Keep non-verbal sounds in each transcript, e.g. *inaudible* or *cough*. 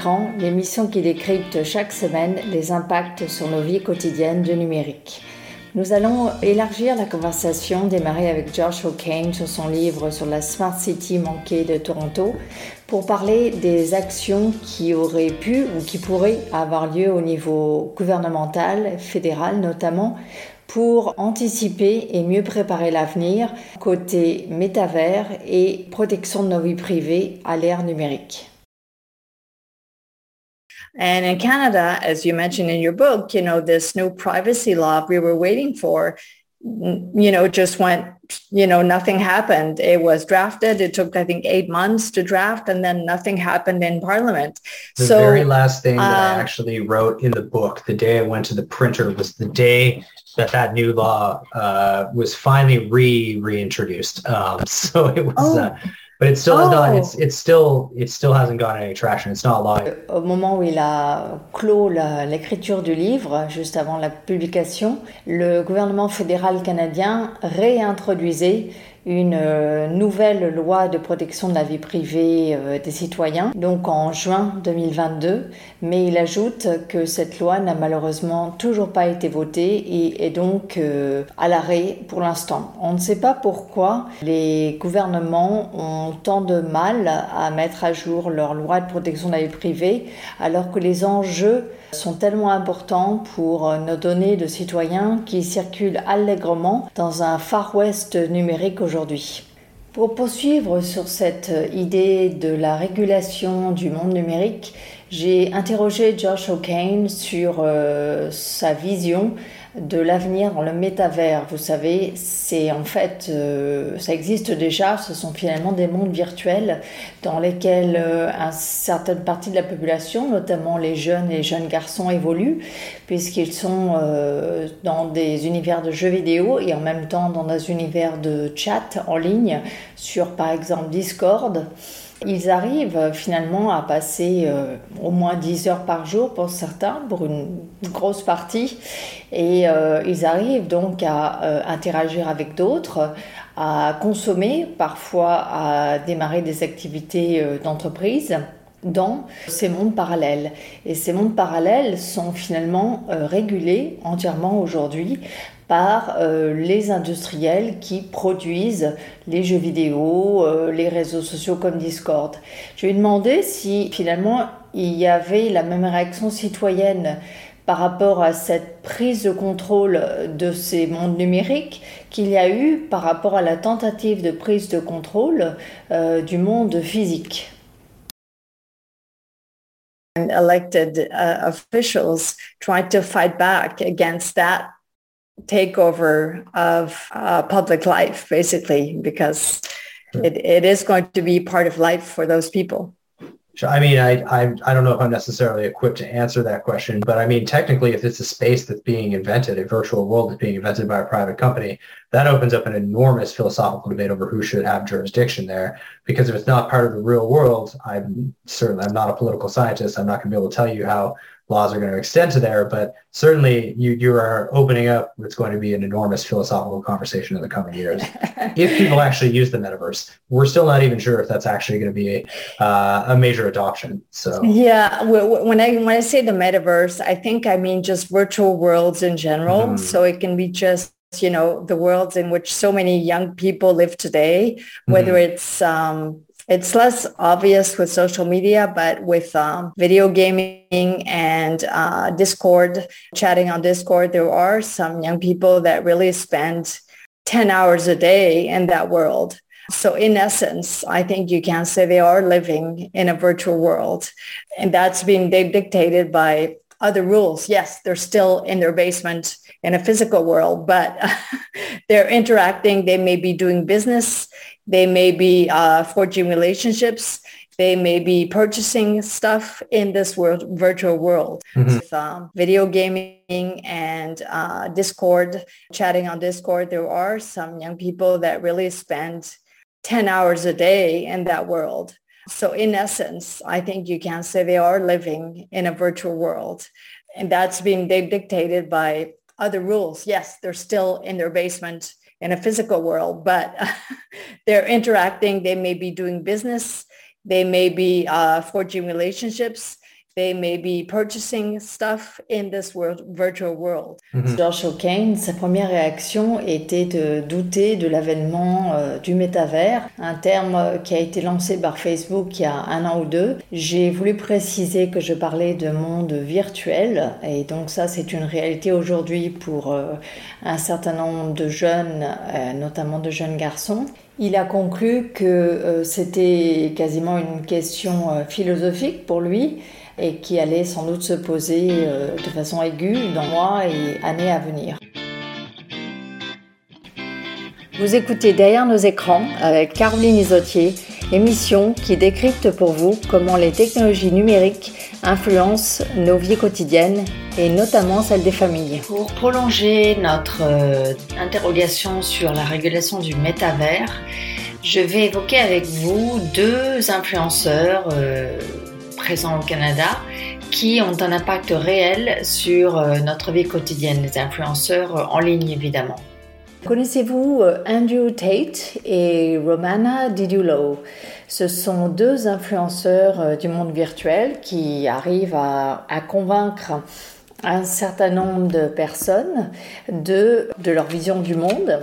écran, l'émission qui décrypte chaque semaine les impacts sur nos vies quotidiennes du numérique. Nous allons élargir la conversation démarrée avec Josh O'Kane sur son livre sur la Smart City manquée de Toronto pour parler des actions qui auraient pu ou qui pourraient avoir lieu au niveau gouvernemental, fédéral notamment, pour anticiper et mieux préparer l'avenir côté métavers et protection de nos vies privées à l'ère numérique. And in Canada, as you mentioned in your book, you know, this new privacy law we were waiting for, you know, just went, you know, nothing happened. It was drafted. It took, I think, eight months to draft, and then nothing happened in Parliament. The so, very last thing that I actually wrote in the book, the day I went to the printer, was the day that that new law uh, was finally re reintroduced. Um, *laughs* so it was. Oh. Uh, But it still, oh. not, it's, it's still, it still hasn't gotten any traction. It's not live. Au moment où il a clos l'écriture du livre, juste avant la publication, le gouvernement fédéral canadien réintroduisait une euh, nouvelle loi de protection de la vie privée euh, des citoyens, donc en juin 2022, mais il ajoute que cette loi n'a malheureusement toujours pas été votée et est donc euh, à l'arrêt pour l'instant. On ne sait pas pourquoi les gouvernements ont tant de mal à mettre à jour leur loi de protection de la vie privée alors que les enjeux sont tellement importants pour nos données de citoyens qui circulent allègrement dans un Far West numérique aujourd'hui. Pour poursuivre sur cette idée de la régulation du monde numérique, j'ai interrogé Josh O'Kane sur euh, sa vision de l'avenir dans le métavers. Vous savez, c'est en fait, euh, ça existe déjà, ce sont finalement des mondes virtuels dans lesquels euh, une certaine partie de la population, notamment les jeunes et les jeunes garçons, évoluent, puisqu'ils sont euh, dans des univers de jeux vidéo et en même temps dans des univers de chat en ligne sur par exemple Discord. Ils arrivent finalement à passer euh, au moins 10 heures par jour pour certains, pour une grosse partie. Et euh, ils arrivent donc à euh, interagir avec d'autres, à consommer, parfois à démarrer des activités d'entreprise dans ces mondes parallèles. Et ces mondes parallèles sont finalement régulés entièrement aujourd'hui par euh, les industriels qui produisent les jeux vidéo, euh, les réseaux sociaux comme Discord. Je lui ai demandé si finalement il y avait la même réaction citoyenne par rapport à cette prise de contrôle de ces mondes numériques qu'il y a eu par rapport à la tentative de prise de contrôle euh, du monde physique. And elected uh, officials tried to fight back against that takeover of uh, public life, basically, because it, it is going to be part of life for those people. I mean, I, I I don't know if I'm necessarily equipped to answer that question, but I mean, technically, if it's a space that's being invented, a virtual world that's being invented by a private company, that opens up an enormous philosophical debate over who should have jurisdiction there. Because if it's not part of the real world, I'm certainly I'm not a political scientist. I'm not going to be able to tell you how laws are going to extend to there, but certainly you, you are opening up what's going to be an enormous philosophical conversation in the coming years. *laughs* if people actually use the metaverse, we're still not even sure if that's actually going to be a, uh, a major adoption. So yeah, when I when I say the metaverse, I think I mean just virtual worlds in general. Mm-hmm. So it can be just you know the worlds in which so many young people live today, whether mm-hmm. it's um, it's less obvious with social media, but with um, video gaming and uh, Discord, chatting on Discord, there are some young people that really spend 10 hours a day in that world. So in essence, I think you can say they are living in a virtual world. And that's being dictated by other rules. Yes, they're still in their basement in a physical world, but *laughs* they're interacting. They may be doing business they may be uh, forging relationships. They may be purchasing stuff in this world, virtual world. Mm-hmm. With, um, video gaming and uh, Discord, chatting on Discord, there are some young people that really spend 10 hours a day in that world. So in essence, I think you can say they are living in a virtual world. And that's being dictated by other rules. Yes, they're still in their basement in a physical world, but *laughs* they're interacting. They may be doing business. They may be uh, forging relationships. They may be purchasing stuff in this world, virtual world. Mm-hmm. George O'Kane, sa première réaction était de douter de l'avènement euh, du métavers, un terme euh, qui a été lancé par Facebook il y a un an ou deux. J'ai voulu préciser que je parlais de monde virtuel et donc ça c'est une réalité aujourd'hui pour euh, un certain nombre de jeunes, notamment de jeunes garçons. Il a conclu que c'était quasiment une question philosophique pour lui et qui allait sans doute se poser euh, de façon aiguë dans mois et années à venir. Vous écoutez Derrière nos écrans avec Caroline Isotier, émission qui décrypte pour vous comment les technologies numériques influencent nos vies quotidiennes et notamment celles des familles. Pour prolonger notre euh, interrogation sur la régulation du métavers, je vais évoquer avec vous deux influenceurs euh, présents au Canada qui ont un impact réel sur euh, notre vie quotidienne, les influenceurs euh, en ligne évidemment. Connaissez-vous euh, Andrew Tate et Romana Didulo? Ce sont deux influenceurs du monde virtuel qui arrivent à, convaincre un certain nombre de personnes de leur vision du monde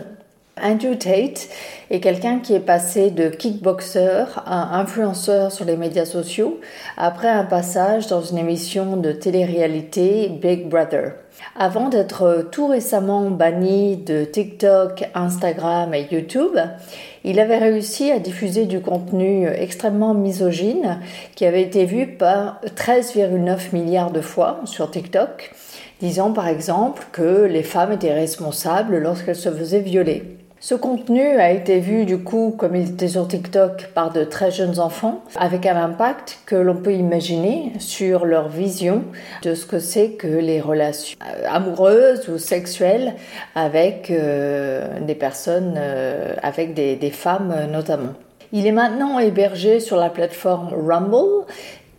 Andrew Tate est quelqu'un qui est passé de kickboxer à influenceur sur les médias sociaux après un passage dans une émission de télé-réalité Big Brother. Avant d'être tout récemment banni de TikTok, Instagram et YouTube, il avait réussi à diffuser du contenu extrêmement misogyne qui avait été vu par 13,9 milliards de fois sur TikTok, disant par exemple que les femmes étaient responsables lorsqu'elles se faisaient violer. Ce contenu a été vu du coup, comme il était sur TikTok, par de très jeunes enfants, avec un impact que l'on peut imaginer sur leur vision de ce que c'est que les relations euh, amoureuses ou sexuelles avec euh, des personnes, euh, avec des, femmes notamment. Il est maintenant hébergé sur la plateforme Rumble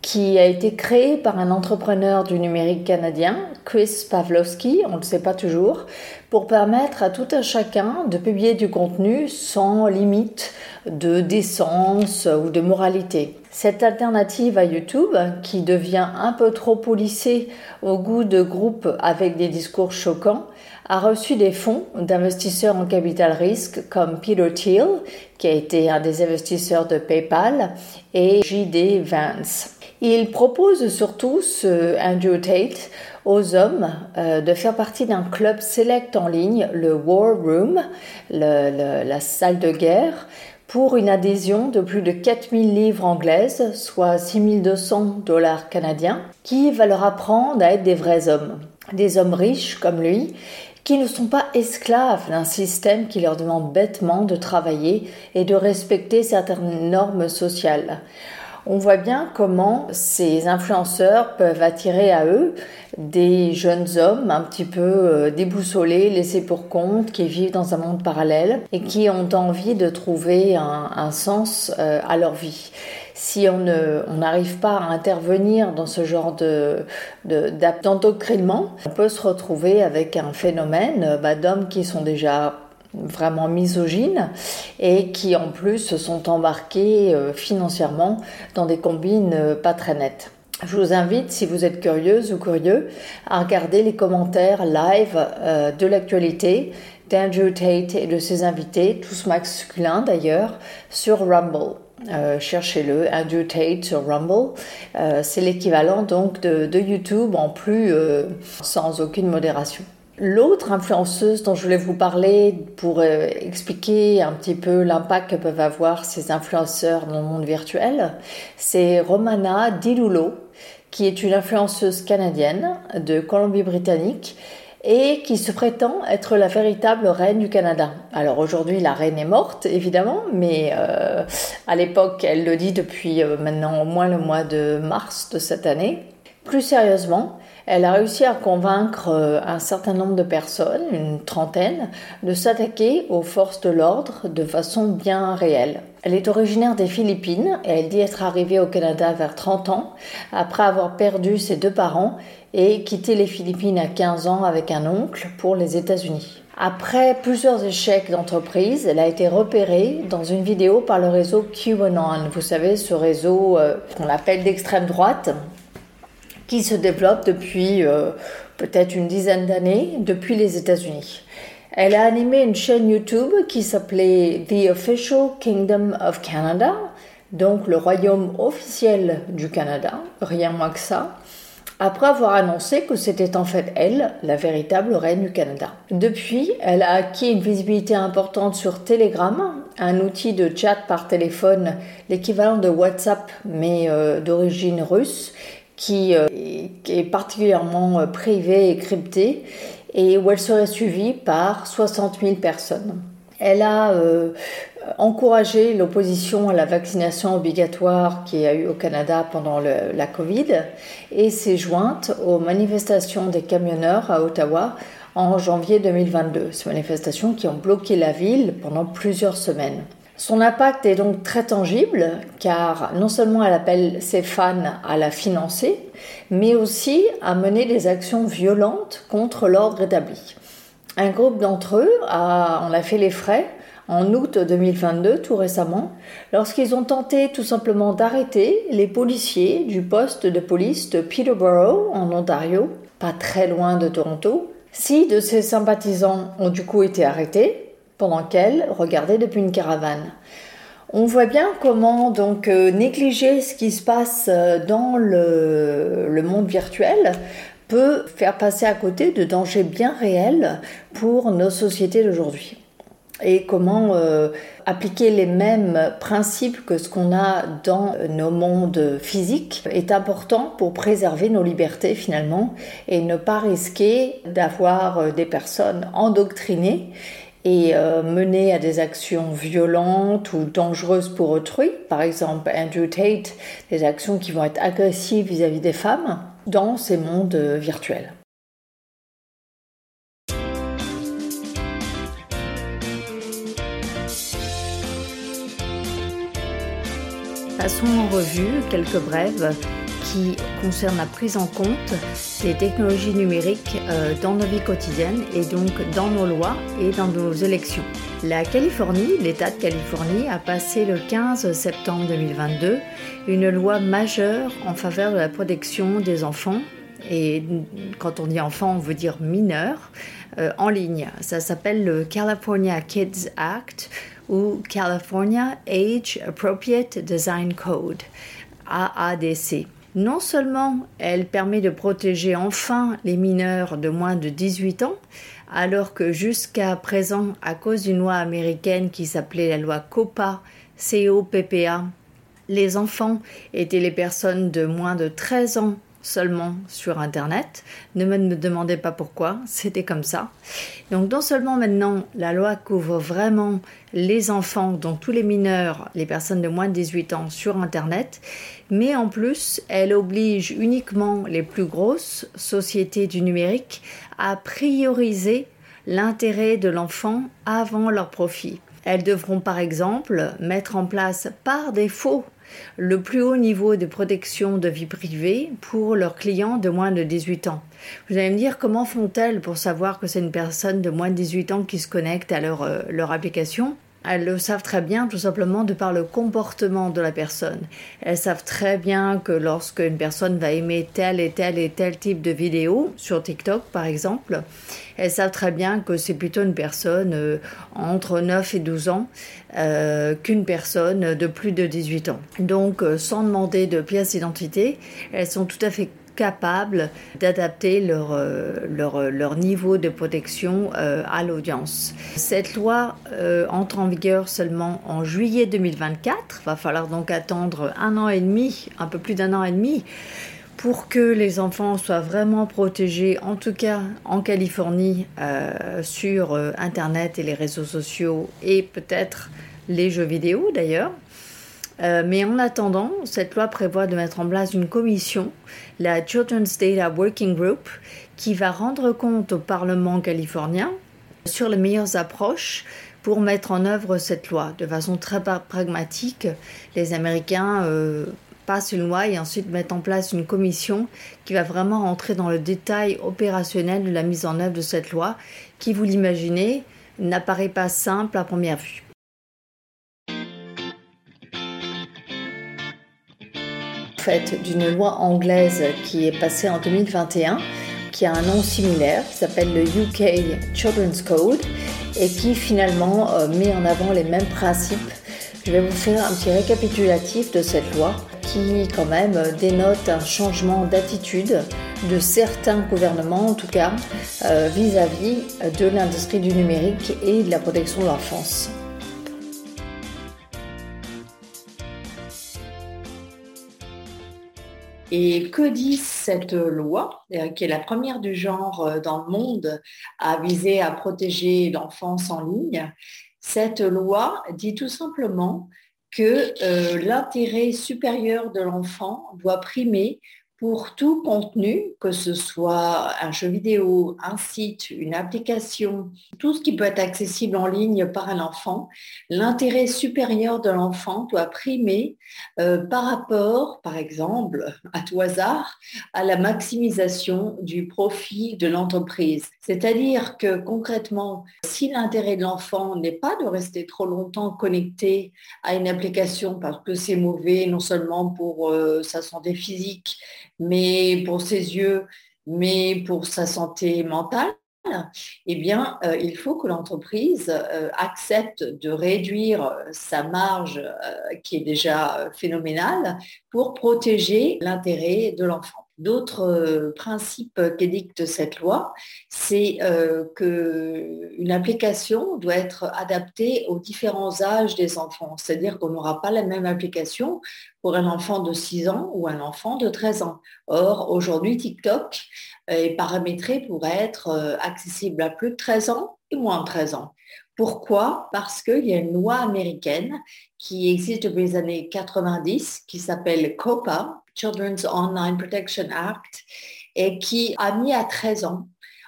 qui a été créé par un entrepreneur du numérique canadien, Chris Pavlovski, on ne le sait pas toujours, pour permettre à tout un chacun de publier du contenu sans limite de décence ou de moralité. Cette alternative à YouTube, qui devient un peu trop polissée au goût de groupes avec des discours choquants, a reçu des fonds d'investisseurs en capital risque comme Peter Thiel, qui a été un des investisseurs de PayPal, et JD Vance. Il propose surtout, ce Andrew Tate, aux hommes euh, de faire partie d'un club select en ligne, le War Room, la salle de guerre, pour une adhésion de plus de 4000 livres anglaises, soit 6200 dollars canadiens, qui va leur apprendre à être des vrais hommes. Des hommes riches comme lui, qui ne sont pas esclaves d'un système qui leur demande bêtement de travailler et de respecter certaines normes sociales on voit bien comment ces influenceurs peuvent attirer à eux des jeunes hommes un petit peu euh, déboussolés, laissés pour compte, qui vivent dans un monde parallèle et qui ont envie de trouver un, sens euh, à leur vie. Si on n'arrive pas à intervenir dans ce genre de, on peut se retrouver avec un phénomène bah, d'hommes qui sont déjà vraiment misogynes et qui en plus se sont embarqués euh, financièrement dans des combines euh, pas très nettes. Je vous invite, si vous êtes curieuse ou curieux, à regarder les commentaires live euh, de l'actualité d'Andrew Tate et de ses invités, tous masculins d'ailleurs, sur Rumble. cherchez-le, Andrew Tate sur Rumble. c'est l'équivalent donc de, de, YouTube en plus sans aucune modération. L'autre influenceuse dont je voulais vous parler pour euh, expliquer un petit peu l'impact que peuvent avoir ces influenceurs dans le monde virtuel, c'est Romana Dilulo, qui est une influenceuse canadienne de Colombie-Britannique et qui se prétend être la véritable reine du Canada. Alors aujourd'hui, la reine est morte, évidemment, mais euh, à l'époque, elle le dit depuis euh, maintenant au moins le mois de mars de cette année. Plus sérieusement, elle a réussi à convaincre euh, un certain nombre de personnes, une trentaine, de s'attaquer aux forces de l'ordre de façon bien réelle. Elle est originaire des Philippines et elle dit être arrivée au Canada vers 30 ans après avoir perdu ses deux parents et quitté les Philippines à 15 ans avec un oncle pour les États-Unis. Après plusieurs échecs d'entreprise, elle a été repérée dans une vidéo par le réseau QAnon. Vous savez, ce réseau euh, qu'on appelle d'extrême droite, qui se développe depuis euh, peut-être une dizaine d'années, depuis les États-Unis. Elle a animé une chaîne YouTube qui s'appelait The Official Kingdom of Canada, donc le royaume officiel du Canada, rien moins que ça, après avoir annoncé que c'était en fait elle, la véritable reine du Canada. Depuis, elle a acquis une visibilité importante sur Telegram, un outil de chat par téléphone, l'équivalent de WhatsApp mais euh, d'origine russe, qui, euh, est particulièrement euh, privé et crypté et où elle serait suivie par 60 000 personnes. Elle a euh, encouragé l'opposition à la vaccination obligatoire qui a eu au Canada pendant la Covid et s'est jointe aux manifestations des camionneurs à Ottawa en janvier 2022. Ces manifestations qui ont bloqué la ville pendant plusieurs semaines. Son impact est donc très tangible car non seulement elle appelle ses fans à la financer, mais aussi à mener des actions violentes contre l'ordre établi. Un groupe d'entre eux a, en a fait les frais en août 2022, tout récemment, lorsqu'ils ont tenté tout simplement d'arrêter les policiers du poste de police de Peterborough en Ontario, pas très loin de Toronto. Six de ces sympathisants ont du coup été arrêtés pendant qu'elle regardait depuis une caravane. On voit bien comment donc euh, négliger ce qui se passe euh, dans le, monde virtuel peut faire passer à côté de dangers bien réels pour nos sociétés d'aujourd'hui. Et comment euh, appliquer les mêmes principes que ce qu'on a dans nos mondes physiques est important pour préserver nos libertés finalement et ne pas risquer d'avoir des personnes endoctrinées et euh, mener à des actions violentes ou dangereuses pour autrui, par exemple Andrew Tate, des actions qui vont être agressives vis-à-vis des femmes dans ces mondes euh, virtuels. Passons en revue quelques brèves qui concerne la prise en compte des technologies numériques euh, dans nos vies quotidiennes et donc dans nos lois et dans nos élections. La Californie, l'État de Californie, a passé le 15 septembre 2022 une loi majeure en faveur de la protection des enfants et quand on dit enfants, on veut dire mineurs, euh, en ligne. Ça s'appelle le California Kids Act ou California Age Appropriate Design Code, AADC. Non seulement elle permet de protéger enfin les mineurs de moins de 18 ans, alors que jusqu'à présent, à cause d'une loi américaine qui s'appelait la loi COPA, COPPA, les enfants étaient les personnes de moins de 13 ans seulement sur Internet. Ne me demandez pas pourquoi, c'était comme ça. Donc non seulement maintenant la loi couvre vraiment les enfants, donc tous les mineurs, les personnes de moins de 18 ans sur Internet, mais en plus elle oblige uniquement les plus grosses sociétés du numérique à prioriser l'intérêt de l'enfant avant leur profit. Elles devront par exemple mettre en place par défaut le plus haut niveau de protection de vie privée pour leurs clients de moins de 18 ans. Vous allez me dire comment font-elles pour savoir que c'est une personne de moins de 18 ans qui se connecte à leur, euh, leur application? Elles le savent très bien tout simplement de par le comportement de la personne. Elles savent très bien que lorsque une personne va aimer tel et tel et tel type de vidéo, sur TikTok par exemple, elles savent très bien que c'est plutôt une personne euh, entre 9 et 12 ans euh, qu'une personne de plus de 18 ans. Donc euh, sans demander de pièce d'identité, elles sont tout à fait capables d'adapter leur, euh, leur, euh, leur, niveau de protection euh, à l'audience. Cette loi entre en vigueur seulement en juillet 2024. Va falloir donc attendre un an et demi, un peu plus d'un an et demi, pour que les enfants soient vraiment protégés, en tout cas en Californie, sur Internet et les réseaux sociaux et peut-être les jeux vidéo d'ailleurs. Euh, mais en attendant, cette loi prévoit de mettre en place une commission, la Children's Data Working Group, qui va rendre compte au Parlement californien sur les meilleures approches pour mettre en œuvre cette loi. De façon très pragmatique, les Américains euh, passent une loi et ensuite mettent en place une commission qui va vraiment rentrer dans le détail opérationnel de la mise en œuvre de cette loi, qui, vous l'imaginez, n'apparaît pas simple à première vue. Fait d'une loi anglaise qui est passée en 2021, qui a un nom similaire, qui s'appelle le UK Children's Code, et qui finalement euh, met en avant les mêmes principes. Je vais vous faire un petit récapitulatif de cette loi qui quand même dénote un changement d'attitude de certains gouvernements, en tout cas, euh, vis-à-vis de l'industrie du numérique et de la protection de l'enfance. Et que dit cette loi, euh, qui est la première du genre euh, dans le monde à viser à protéger l'enfance en ligne? Cette loi dit tout simplement que euh, l'intérêt supérieur de l'enfant doit primer pour tout contenu, que ce soit un jeu vidéo, un site, une application, tout ce qui peut être accessible en ligne par un enfant, l'intérêt supérieur de l'enfant doit primer euh, par rapport, par exemple, *laughs* à tout hasard, à la maximisation du profit de l'entreprise. C'est-à-dire que concrètement, si l'intérêt de l'enfant n'est pas de rester trop longtemps connecté à une application parce que c'est mauvais non seulement pour euh, sa santé physique, mais pour ses yeux, mais pour sa santé mentale, eh bien, euh, il faut que l'entreprise euh, accepte de réduire sa marge qui est déjà phénoménale pour protéger l'intérêt de l'enfant. D'autres euh, principes qu'édicte cette loi, c'est euh, qu'une application doit être adaptée aux différents âges des enfants. C'est-à-dire qu'on n'aura pas la même application pour un enfant de 6 ans ou un enfant de 13 ans. Or, aujourd'hui, TikTok est paramétré pour être euh, accessible à plus de 13 ans et moins de 13 ans. Pourquoi? Parce qu'il y a une loi américaine qui existe depuis les années 90 qui s'appelle COPA, Children's Online Protection Act, et qui a mis à 13 ans,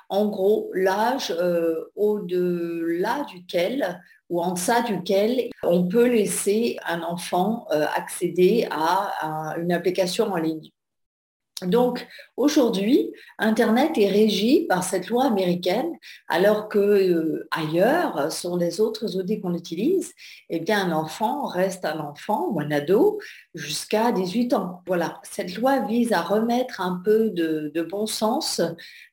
en gros, l'âge euh, au-delà duquel ou en deçà duquel on peut laisser un enfant euh, accéder à une application en ligne. Donc aujourd'hui, Internet est régi par cette loi américaine, alors que euh, ailleurs, sur les autres outils qu'on utilise, eh bien un enfant reste un enfant ou un ado jusqu'à 18 ans. Voilà, cette loi vise à remettre un peu de, bon sens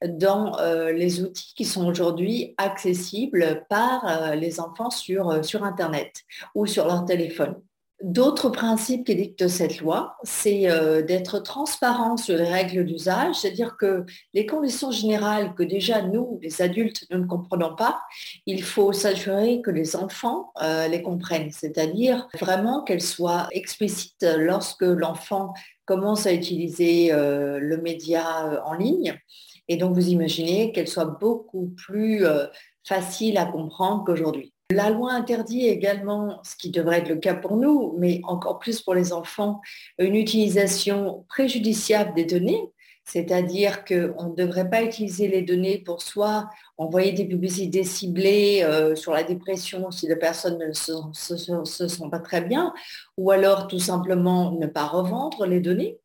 dans euh, les outils qui sont aujourd'hui accessibles par euh, les enfants sur, sur Internet ou sur leur téléphone. D'autres principes qui dictent cette loi, c'est euh, d'être transparent sur les règles d'usage, c'est-à-dire que les conditions générales que déjà nous, les adultes, nous ne comprenons pas, il faut s'assurer que les enfants euh, les comprennent, c'est-à-dire vraiment qu'elles soient explicites lorsque l'enfant commence à utiliser euh, le média en ligne. Et donc vous imaginez qu'elles soient beaucoup plus faciles à comprendre qu'aujourd'hui. La loi interdit également, ce qui devrait être le cas pour nous, mais encore plus pour les enfants, une utilisation préjudiciable des données, c'est-à-dire qu'on ne devrait pas utiliser les données pour soit envoyer des publicités ciblées euh, sur la dépression si les personnes ne se, se, sont pas très bien, ou alors tout simplement ne pas revendre les données.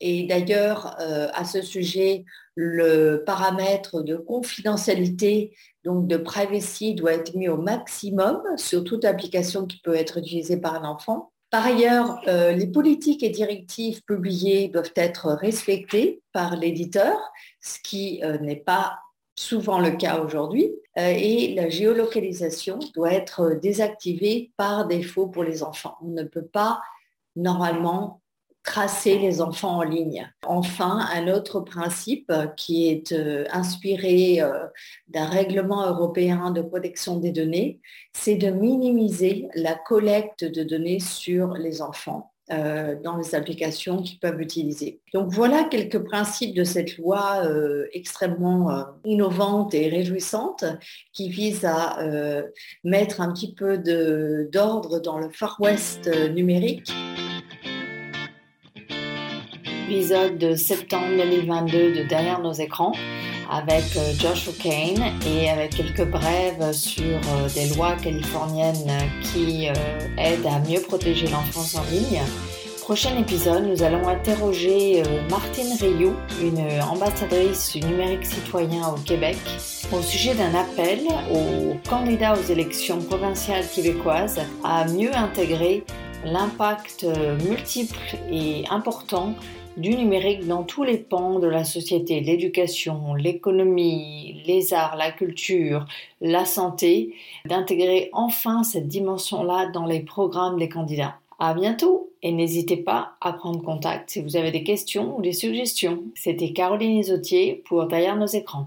Et d'ailleurs, euh, à ce sujet, le paramètre de confidentialité, donc de privacy, doit être mis au maximum sur toute application qui peut être utilisée par un enfant. Par ailleurs, euh, les politiques et directives publiées doivent être respectées par l'éditeur, ce qui euh, n'est pas souvent le cas aujourd'hui. et la géolocalisation doit être désactivée par défaut pour les enfants. On ne peut pas normalement tracer les enfants en ligne. Enfin, un autre principe qui est euh, inspiré euh, d'un règlement européen de protection des données, c'est de minimiser la collecte de données sur les enfants. Euh, dans les applications qu'ils peuvent utiliser. Donc voilà quelques principes de cette loi extrêmement innovante et réjouissante qui vise à mettre un petit peu d'ordre dans le Far West numérique épisode de septembre 2022 de Derrière nos écrans avec euh, Joshua Kane et avec quelques brèves sur euh, des lois californiennes qui euh, aident à mieux protéger l'enfance en ligne. Prochain épisode, nous allons interroger Martine Rioux, une ambassadrice du numérique citoyen au Québec, au sujet d'un appel aux candidats aux élections provinciales québécoises à mieux intégrer l'impact multiple et important du numérique dans tous les pans de la société, l'éducation, l'économie, les arts, la culture, la santé, d'intégrer enfin cette dimension-là dans les programmes des candidats. À bientôt et n'hésitez pas à prendre contact si vous avez des questions ou des suggestions. C'était Caroline Isotier pour Derrière nos écrans.